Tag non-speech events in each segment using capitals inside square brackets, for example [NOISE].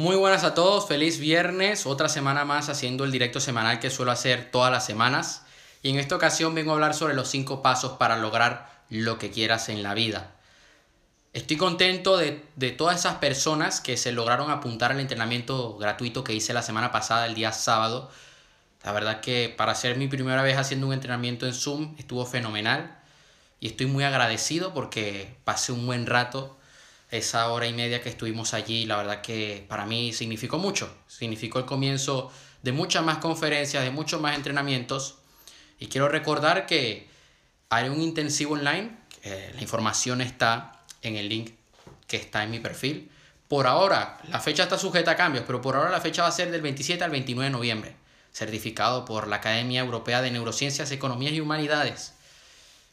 Muy buenas a todos, feliz viernes, otra semana más haciendo el directo semanal que suelo hacer todas las semanas. Y en esta ocasión vengo a hablar sobre los 5 pasos para lograr lo que quieras en la vida. Estoy contento de, de, todas esas personas que se lograron apuntar al entrenamiento gratuito que hice la semana pasada, el día sábado. La verdad que para ser mi primera vez haciendo un entrenamiento en Zoom estuvo fenomenal y estoy muy agradecido porque pasé un buen rato esa hora y media que estuvimos allí, la verdad que para mí significó mucho. Significó el comienzo de muchas más conferencias, de muchos más entrenamientos. Y quiero recordar que hay un intensivo online. la información está en el link que está en mi perfil. Por ahora, la fecha está sujeta a cambios, pero por ahora la fecha va a ser del 27 al 29 de noviembre. Certificado por la Academia Europea de Neurociencias, Economías y Humanidades.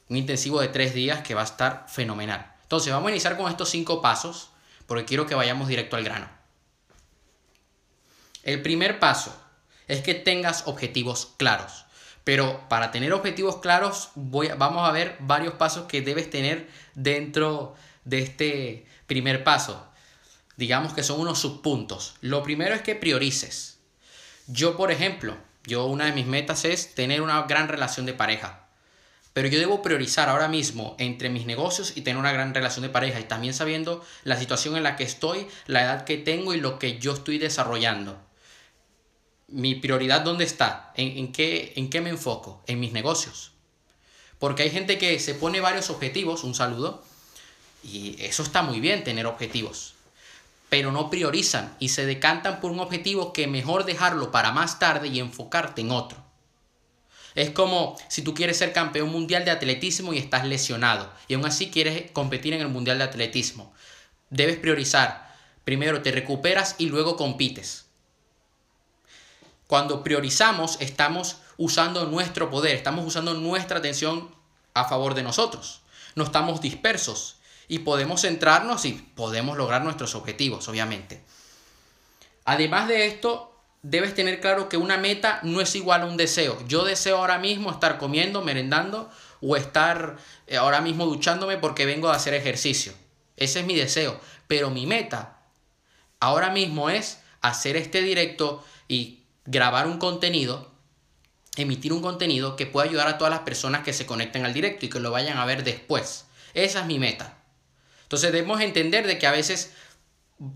Un intensivo de tres días que va a estar fenomenal. Entonces vamos a iniciar con estos cinco pasos porque quiero que vayamos directo al grano. El primer paso es que tengas objetivos claros. Pero para tener objetivos claros voy vamos a ver varios pasos que debes tener dentro de este primer paso. Digamos que son unos subpuntos. Lo primero es que priorices. Yo, por ejemplo, yo una de mis metas es tener una gran relación de pareja. Pero yo debo priorizar ahora mismo entre mis negocios y tener una gran relación de pareja y también sabiendo la situación en la que estoy, la edad que tengo y lo que yo estoy desarrollando. Mi prioridad dónde está? ¿En, qué, en qué me enfoco? En mis negocios. Porque hay gente que se pone varios objetivos, un saludo, y eso está muy bien tener objetivos, pero no priorizan y se decantan por un objetivo que mejor dejarlo para más tarde y enfocarte en otro. Es como si tú quieres ser campeón mundial de atletismo y estás lesionado y aún así quieres competir en el mundial de atletismo. Debes priorizar. Primero te recuperas y luego compites. Cuando priorizamos estamos usando nuestro poder, estamos usando nuestra atención a favor de nosotros. No estamos dispersos y podemos centrarnos y podemos lograr nuestros objetivos, obviamente. Además de esto, debes tener claro que una meta no es igual a un deseo. Yo deseo ahora mismo estar comiendo, merendando o estar eh, ahora mismo duchándome porque vengo a hacer ejercicio. Ese es mi deseo. Pero mi meta ahora mismo es hacer este directo y grabar un contenido, emitir un contenido que pueda ayudar a todas las personas que se conecten al directo y que lo vayan a ver después. Esa es mi meta. Entonces debemos entender de que a veces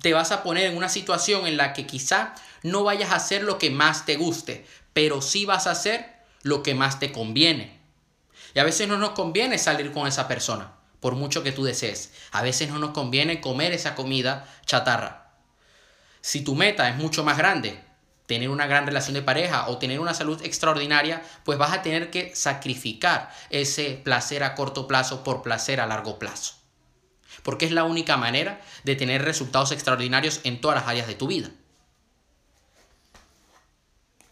te vas a poner en una situación en la que quizá no vayas a hacer lo que más te guste, pero sí vas a hacer lo que más te conviene. Y a veces no nos conviene salir con esa persona, por mucho que tú desees. A veces no nos conviene comer esa comida chatarra. Si tu meta es mucho más grande, tener una gran relación de pareja o tener una salud extraordinaria, pues vas a tener que sacrificar ese placer a corto plazo por placer a largo plazo. Porque es la única manera de tener resultados extraordinarios en todas las áreas de tu vida.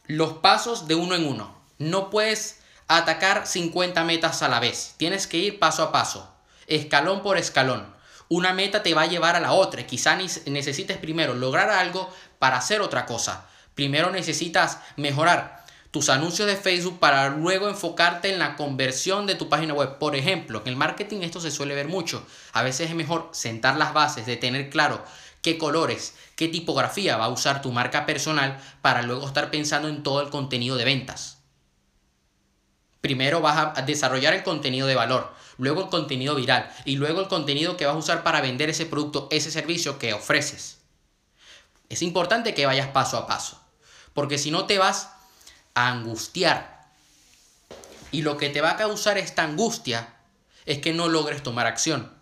Los pasos de uno en uno. No puedes atacar 50 metas a la vez. Tienes que ir paso a paso, escalón por escalón. Una meta te va a llevar a la otra. Quizá necesites primero lograr algo para hacer otra cosa. Primero necesitas mejorar tus anuncios de Facebook para luego enfocarte en la conversión de tu página web. Por ejemplo, en el marketing esto se suele ver mucho. A veces es mejor sentar las bases, de tener claro qué colores, qué tipografía va a usar tu marca personal para luego estar pensando en todo el contenido de ventas. Primero vas a desarrollar el contenido de valor, luego el contenido viral y luego el contenido que vas a usar para vender ese producto, ese servicio que ofreces. Es importante que vayas paso a paso, porque si no te vas angustiar. Y lo que te va a causar esta angustia es que no logres tomar acción,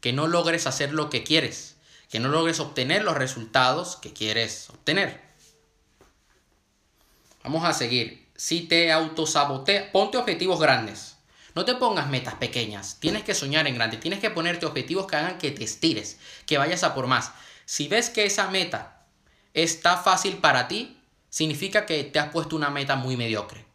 que no logres hacer lo que quieres que no logres obtener los resultados que quieres obtener. Vamos a seguir. Si te autosaboteas, ponte objetivos grandes. No te pongas metas pequeñas. Tienes que soñar en grande. Tienes que ponerte objetivos que hagan que te estires, que vayas a por más. Si ves que esa meta está fácil para ti, significa que te has puesto una meta muy mediocre.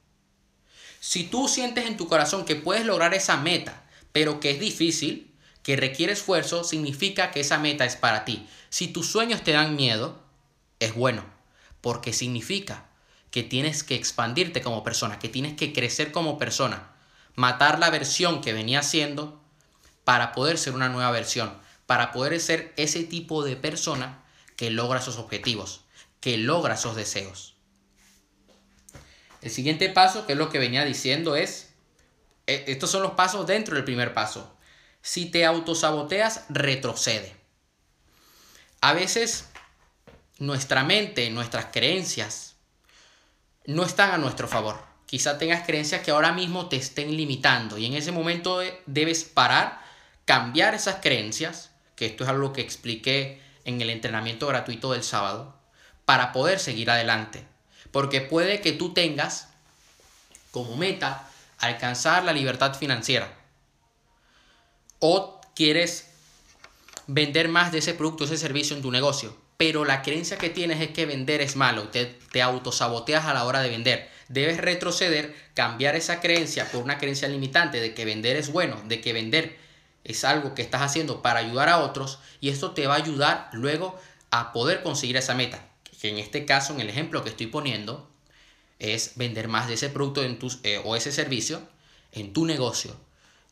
Si tú sientes en tu corazón que puedes lograr esa meta, pero que es difícil, que requiere esfuerzo significa que esa meta es para ti. Si tus sueños te dan miedo, es bueno, porque significa que tienes que expandirte como persona, que tienes que crecer como persona, matar la versión que venía siendo para poder ser una nueva versión, para poder ser ese tipo de persona que logra esos objetivos, que logra esos deseos. El siguiente paso, que es lo que venía diciendo, es, eh, estos son los pasos dentro del primer paso. Si te autosaboteas, retrocede. A veces nuestra mente, nuestras creencias, no están a nuestro favor. Quizá tengas creencias que ahora mismo te estén limitando y en ese momento debes parar, cambiar esas creencias, que esto es algo que expliqué en el entrenamiento gratuito del sábado, para poder seguir adelante. Porque puede que tú tengas como meta alcanzar la libertad financiera. O quieres vender más de ese producto, ese servicio en tu negocio. Pero la creencia que tienes es que vender es malo. Te, te autosaboteas a la hora de vender. Debes retroceder, cambiar esa creencia por una creencia limitante de que vender es bueno, de que vender es algo que estás haciendo para ayudar a otros. Y esto te va a ayudar luego a poder conseguir esa meta. Que en este caso, en el ejemplo que estoy poniendo, es vender más de ese producto en tus, eh, o ese servicio en tu negocio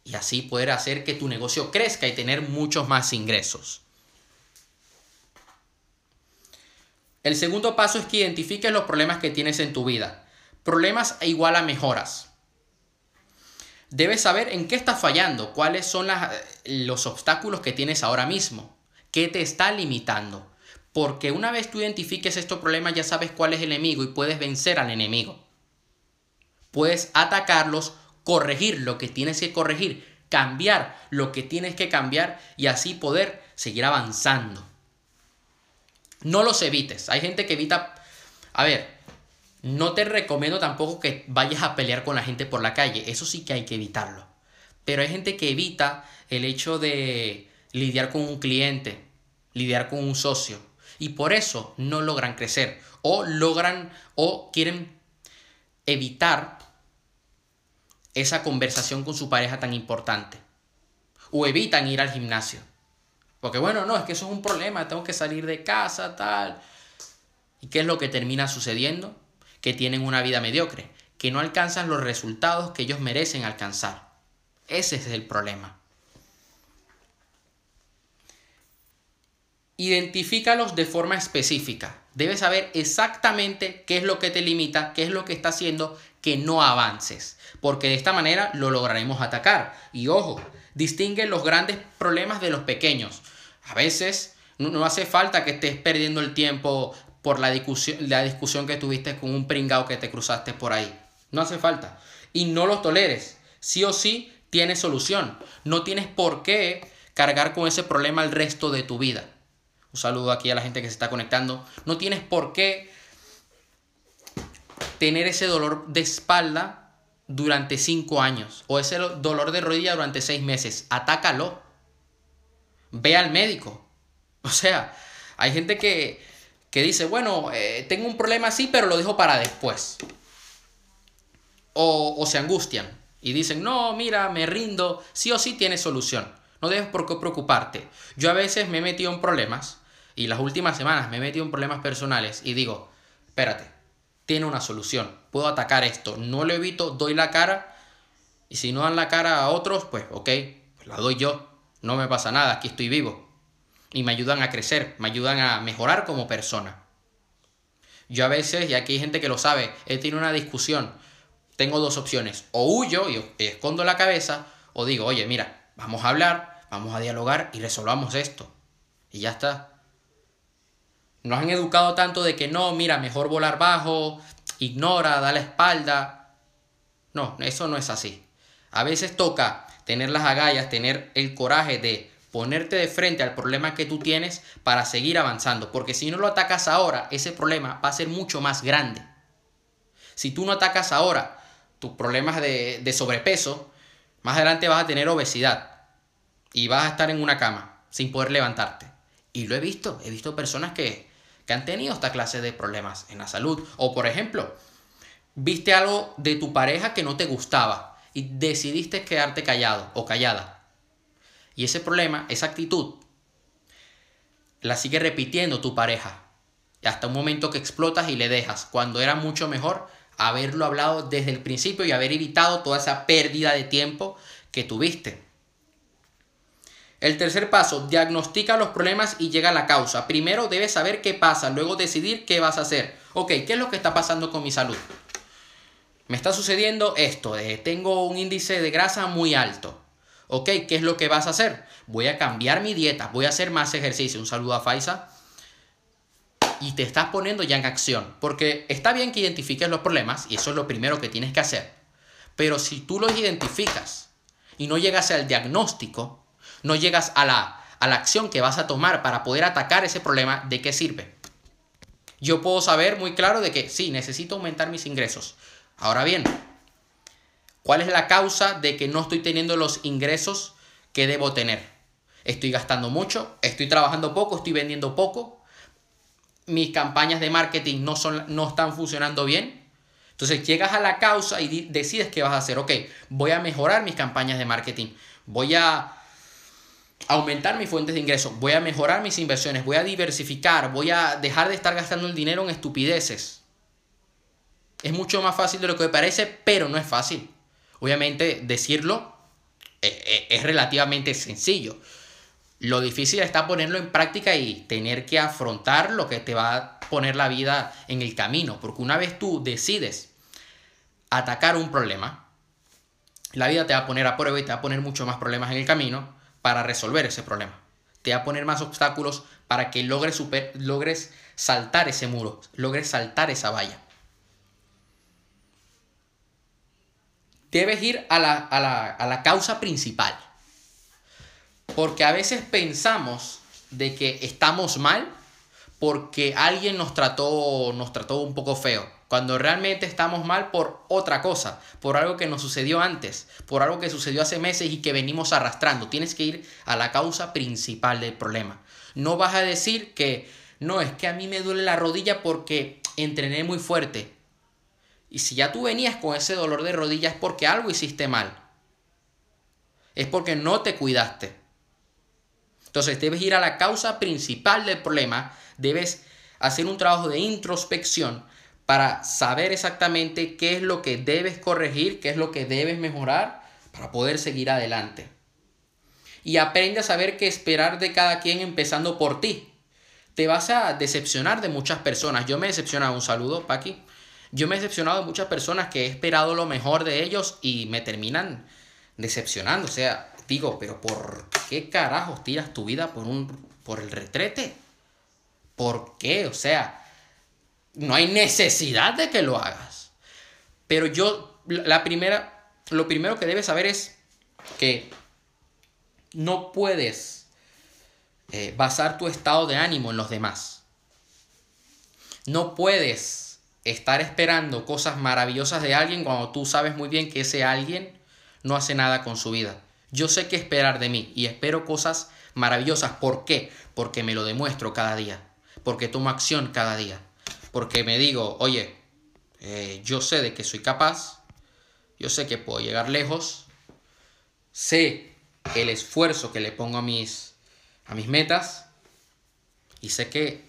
y así poder hacer que tu negocio crezca y tener muchos más ingresos. El segundo paso es que identifiques los problemas que tienes en tu vida. Problemas e igual a mejoras. Debes saber en qué estás fallando, cuáles son los obstáculos que tienes ahora mismo, qué te está limitando. Porque una vez tú identifiques estos problemas ya sabes cuál es el enemigo y puedes vencer al enemigo. Puedes atacarlos, corregir lo que tienes que corregir, cambiar lo que tienes que cambiar y así poder seguir avanzando. No los evites. Hay gente que evita... A ver, no te recomiendo tampoco que vayas a pelear con la gente por la calle. Eso sí que hay que evitarlo. Pero hay gente que evita el hecho de lidiar con un cliente, lidiar con un socio, y por eso no logran crecer o logran o quieren evitar esa conversación con su pareja tan importante o evitan ir al gimnasio. Porque bueno, no, es que eso es un problema, tengo que salir de casa, tal. ¿Y qué es lo que termina sucediendo? Que tienen una vida mediocre, que no alcanzan los resultados que ellos merecen alcanzar. Ese es el problema. Identifícalos de forma específica. Debes saber exactamente qué es lo que te limita, qué es lo que está haciendo que no avances. Porque de esta manera lo lograremos atacar. Y ojo, distingue los grandes problemas de los pequeños. A veces no, hace falta que estés perdiendo el tiempo por la discusión, la discusión que tuviste con un pringao que te cruzaste por ahí. No hace falta. Y no los toleres. Sí o sí tienes solución. No tienes por qué cargar con ese problema el resto de tu vida. Un saludo aquí a la gente que se está conectando. No tienes por qué tener ese dolor de espalda durante cinco años o ese dolor de rodilla durante seis meses. Atácalo. Ve al médico. [LAUGHS] O sea, hay gente que, que dice, bueno, eh, tengo un problema así, pero lo dejo para después. O, o se angustian y dicen, no, mira, me rindo. Sí o sí tiene solución. No debes por qué preocuparte. Yo a veces me he metido en problemas y las últimas semanas me he metido en problemas personales y digo, espérate, tiene una solución, puedo atacar esto, no lo evito, doy la cara y si no dan la cara a otros, pues ok, pues la doy yo, no me pasa nada, aquí estoy vivo. Y me ayudan a crecer, me ayudan a mejorar como persona. Yo a veces, y aquí hay gente que lo sabe, he tenido una discusión, tengo dos opciones, o huyo y escondo la cabeza, o digo, oye, mira, vamos a hablar, vamos a dialogar y resolvamos esto. Y ya está. Nos han educado tanto de que no, mira, mejor volar bajo, ignora, da la espalda. No, eso no es así. A veces toca tener las agallas, tener el coraje de ponerte de frente al problema que tú tienes para seguir avanzando. Porque si no lo atacas ahora, ese problema va a ser mucho más grande. Si tú no atacas ahora tus problemas de, de sobrepeso, más adelante vas a tener obesidad y vas a estar en una cama sin poder levantarte. Y lo he visto, he visto personas que que han tenido esta clase de problemas en la salud. O por ejemplo, viste algo de tu pareja que no te gustaba y decidiste quedarte callado o callada. Y ese problema, esa actitud, la sigue repitiendo tu pareja. Hasta un momento que explotas y le dejas, cuando era mucho mejor haberlo hablado desde el principio y haber evitado toda esa pérdida de tiempo que tuviste. El tercer paso, diagnostica los problemas y llega a la causa. Primero debes saber qué pasa, luego decidir qué vas a hacer. Ok, ¿qué es lo que está pasando con mi salud? Me está sucediendo esto, eh, tengo un índice de grasa muy alto. Ok, ¿qué es lo que vas a hacer? Voy a cambiar mi dieta, voy a hacer más ejercicio. Un saludo a Faisa. Y te estás poniendo ya en acción. Porque está bien que identifiques los problemas, y eso es lo primero que tienes que hacer. Pero si tú los identificas y no llegas al diagnóstico, no llegas a la, a la acción que vas a tomar para poder atacar ese problema, ¿de qué sirve? Yo puedo saber muy claro de que sí, necesito aumentar mis ingresos. Ahora bien, ¿cuál es la causa de que no estoy teniendo los ingresos que debo tener? Estoy gastando mucho, estoy trabajando poco, estoy vendiendo poco, mis campañas de marketing no, son, no están funcionando bien. Entonces llegas a la causa y decides qué vas a hacer. Ok, voy a mejorar mis campañas de marketing, voy a aumentar mis fuentes de ingresos, voy a mejorar mis inversiones, voy a diversificar, voy a dejar de estar gastando el dinero en estupideces. Es mucho más fácil de lo que parece, pero no es fácil. Obviamente decirlo eh, eh, es relativamente sencillo. Lo difícil está ponerlo en práctica y tener que afrontar lo que te va a poner la vida en el camino. Porque una vez tú decides atacar un problema, la vida te va a poner a prueba y te va a poner mucho más problemas en el camino para resolver ese problema. Te va a poner más obstáculos para que logres, super, logres saltar ese muro, logres saltar esa valla. Debes ir a la, a la, a la causa principal. Porque a veces pensamos de que estamos mal porque alguien nos trató, nos trató un poco feo cuando realmente estamos mal por otra cosa, por algo que nos sucedió antes, por algo que sucedió hace meses y que venimos arrastrando. Tienes que ir a la causa principal del problema. No vas a decir que no, es que a mí me duele la rodilla porque entrené muy fuerte. Y si ya tú venías con ese dolor de rodilla es porque algo hiciste mal. Es porque no te cuidaste. Entonces debes ir a la causa principal del problema, debes hacer un trabajo de introspección para saber exactamente qué es lo que debes corregir, qué es lo que debes mejorar para poder seguir adelante. Y aprende a saber qué esperar de cada quien empezando por ti. Te vas a decepcionar de muchas personas. Yo me he decepcionado, un saludo, Paqui. Yo me he decepcionado de muchas personas que he esperado lo mejor de ellos y me terminan decepcionando. O sea, digo, pero ¿por qué carajos tiras tu vida por, un, por el retrete? ¿Por qué? O sea, no hay necesidad de que lo hagas. Pero yo, la primera, lo primero que debes saber es que no puedes eh, basar tu estado de ánimo en los demás. No puedes estar esperando cosas maravillosas de alguien cuando tú sabes muy bien que ese alguien no hace nada con su vida. Yo sé qué esperar de mí y espero cosas maravillosas. ¿Por qué? Porque me lo demuestro cada día. Porque tomo acción cada día porque me digo, oye, eh, yo sé de que soy capaz, yo sé que puedo llegar lejos, sé el esfuerzo que le pongo a mis, a mis metas y sé que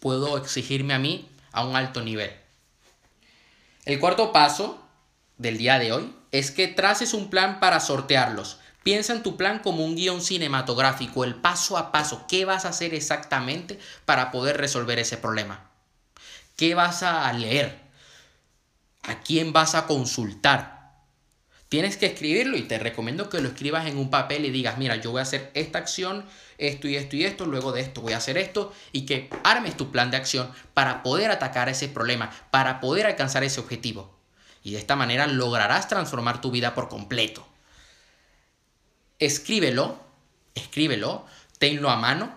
puedo exigirme a mí a un alto nivel. El cuarto paso del día de hoy es que traces un plan para sortearlos. Piensa en tu plan como un guion cinematográfico, el paso a paso, qué vas a hacer exactamente para poder resolver ese problema. ¿Qué vas a leer? ¿A quién vas a consultar? Tienes que escribirlo y te recomiendo que lo escribas en un papel y digas, mira, yo voy a hacer esta acción, esto y esto y esto, luego de esto voy a hacer esto y que armes tu plan de acción para poder atacar ese problema, para poder alcanzar ese objetivo. Y de esta manera lograrás transformar tu vida por completo. Escríbelo, escríbelo, tenlo a mano.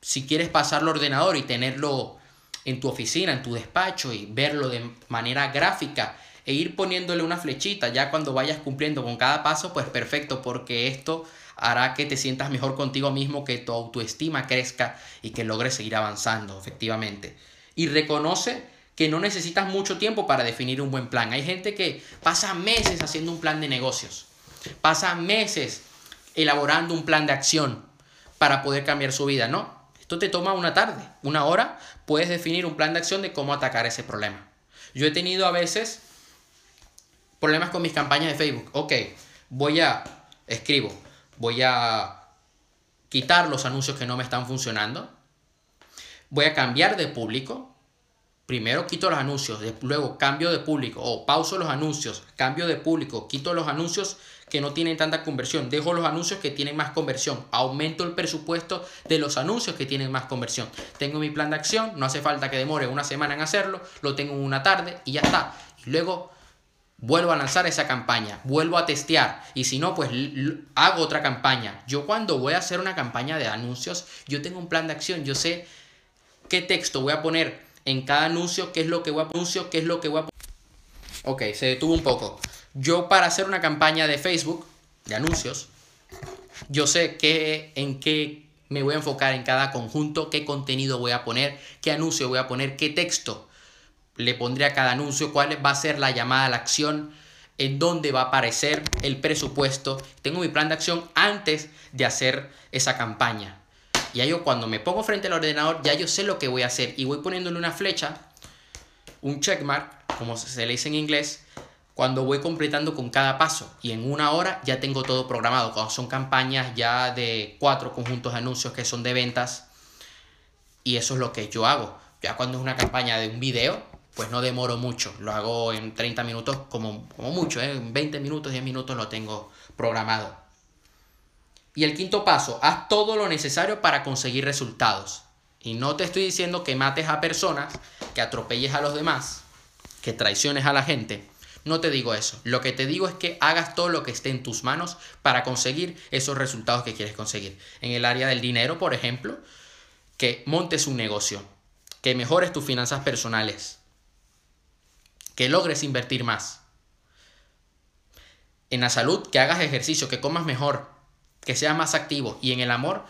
Si quieres pasarlo al ordenador y tenerlo en tu oficina, en tu despacho y verlo de manera gráfica e ir poniéndole una flechita ya cuando vayas cumpliendo con cada paso, pues perfecto, porque esto hará que te sientas mejor contigo mismo, que tu autoestima crezca y que logres seguir avanzando, efectivamente. Y reconoce que no necesitas mucho tiempo para definir un buen plan. Hay gente que pasa meses haciendo un plan de negocios, pasa meses elaborando un plan de acción para poder cambiar su vida, ¿no? Esto te toma una tarde, una hora, puedes definir un plan de acción de cómo atacar ese problema. Yo he tenido a veces problemas con mis campañas de Facebook. Ok, voy a, escribo, voy a quitar los anuncios que no me están funcionando. Voy a cambiar de público. Primero quito los anuncios, luego cambio de público o pauso los anuncios, cambio de público, quito los anuncios que no tienen tanta conversión, dejo los anuncios que tienen más conversión, aumento el presupuesto de los anuncios que tienen más conversión. Tengo mi plan de acción, no hace falta que demore una semana en hacerlo, lo tengo en una tarde y ya está. Y luego vuelvo a lanzar esa campaña, vuelvo a testear y si no, pues hago otra campaña. Yo cuando voy a hacer una campaña de anuncios, yo tengo un plan de acción, yo sé qué texto voy a poner en cada anuncio, qué es lo que voy a anuncio, qué es lo que voy a Ok, se detuvo un poco. Yo para hacer una campaña de Facebook, de anuncios, yo sé qué, en qué me voy a enfocar en cada conjunto, qué contenido voy a poner, qué anuncio voy a poner, qué texto le pondré a cada anuncio, cuál va a ser la llamada a la acción, en dónde va a aparecer el presupuesto. Tengo mi plan de acción antes de hacer esa campaña. Y yo cuando me pongo frente al ordenador, ya yo sé lo que voy a hacer y voy poniéndole una flecha, un checkmark, como se le dice en inglés, cuando voy completando con cada paso. Y en una hora ya tengo todo programado. Cuando son campañas ya de cuatro conjuntos de anuncios que son de ventas. Y eso es lo que yo hago. Ya cuando es una campaña de un video, pues no demoro mucho. Lo hago en 30 minutos como, como mucho. ¿eh? En 20 minutos, 10 minutos lo tengo programado. Y el quinto paso, haz todo lo necesario para conseguir resultados. Y no te estoy diciendo que mates a personas, que atropelles a los demás, que traiciones a la gente. No te digo eso. Lo que te digo es que hagas todo lo que esté en tus manos para conseguir esos resultados que quieres conseguir. En el área del dinero, por ejemplo, que montes un negocio, que mejores tus finanzas personales, que logres invertir más. En la salud, que hagas ejercicio, que comas mejor, que seas más activo y en el amor,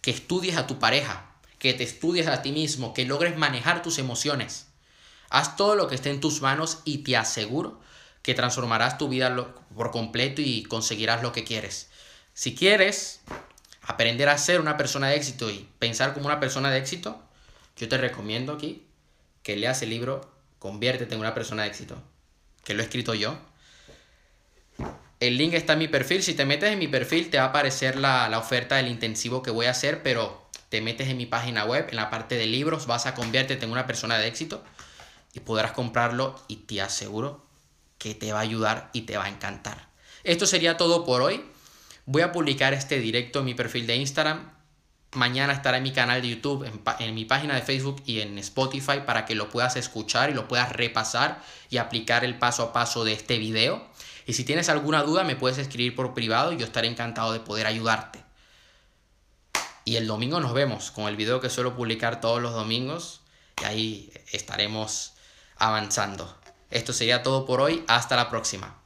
que estudies a tu pareja, que te estudies a ti mismo, que logres manejar tus emociones. Haz todo lo que esté en tus manos y te aseguro que transformarás tu vida por completo y conseguirás lo que quieres. Si quieres aprender a ser una persona de éxito y pensar como una persona de éxito, yo te recomiendo aquí que leas el libro Conviértete en una persona de éxito, que lo he escrito yo el link está en mi perfil. Si te metes en mi perfil te va a aparecer la, oferta del intensivo que voy a hacer, pero te metes en mi página web, en la parte de libros, vas a convertirte en una persona de éxito y podrás comprarlo y te aseguro que te va a ayudar y te va a encantar. Esto sería todo por hoy. Voy a publicar este directo en mi perfil de Instagram. Mañana estará en mi canal de YouTube, en, en, mi página de Facebook y en Spotify para que lo puedas escuchar y lo puedas repasar y aplicar el paso a paso de este video. Y si tienes alguna duda me puedes escribir por privado y yo estaré encantado de poder ayudarte. Y el domingo nos vemos con el video que suelo publicar todos los domingos y ahí estaremos avanzando. Esto sería todo por hoy. Hasta la próxima.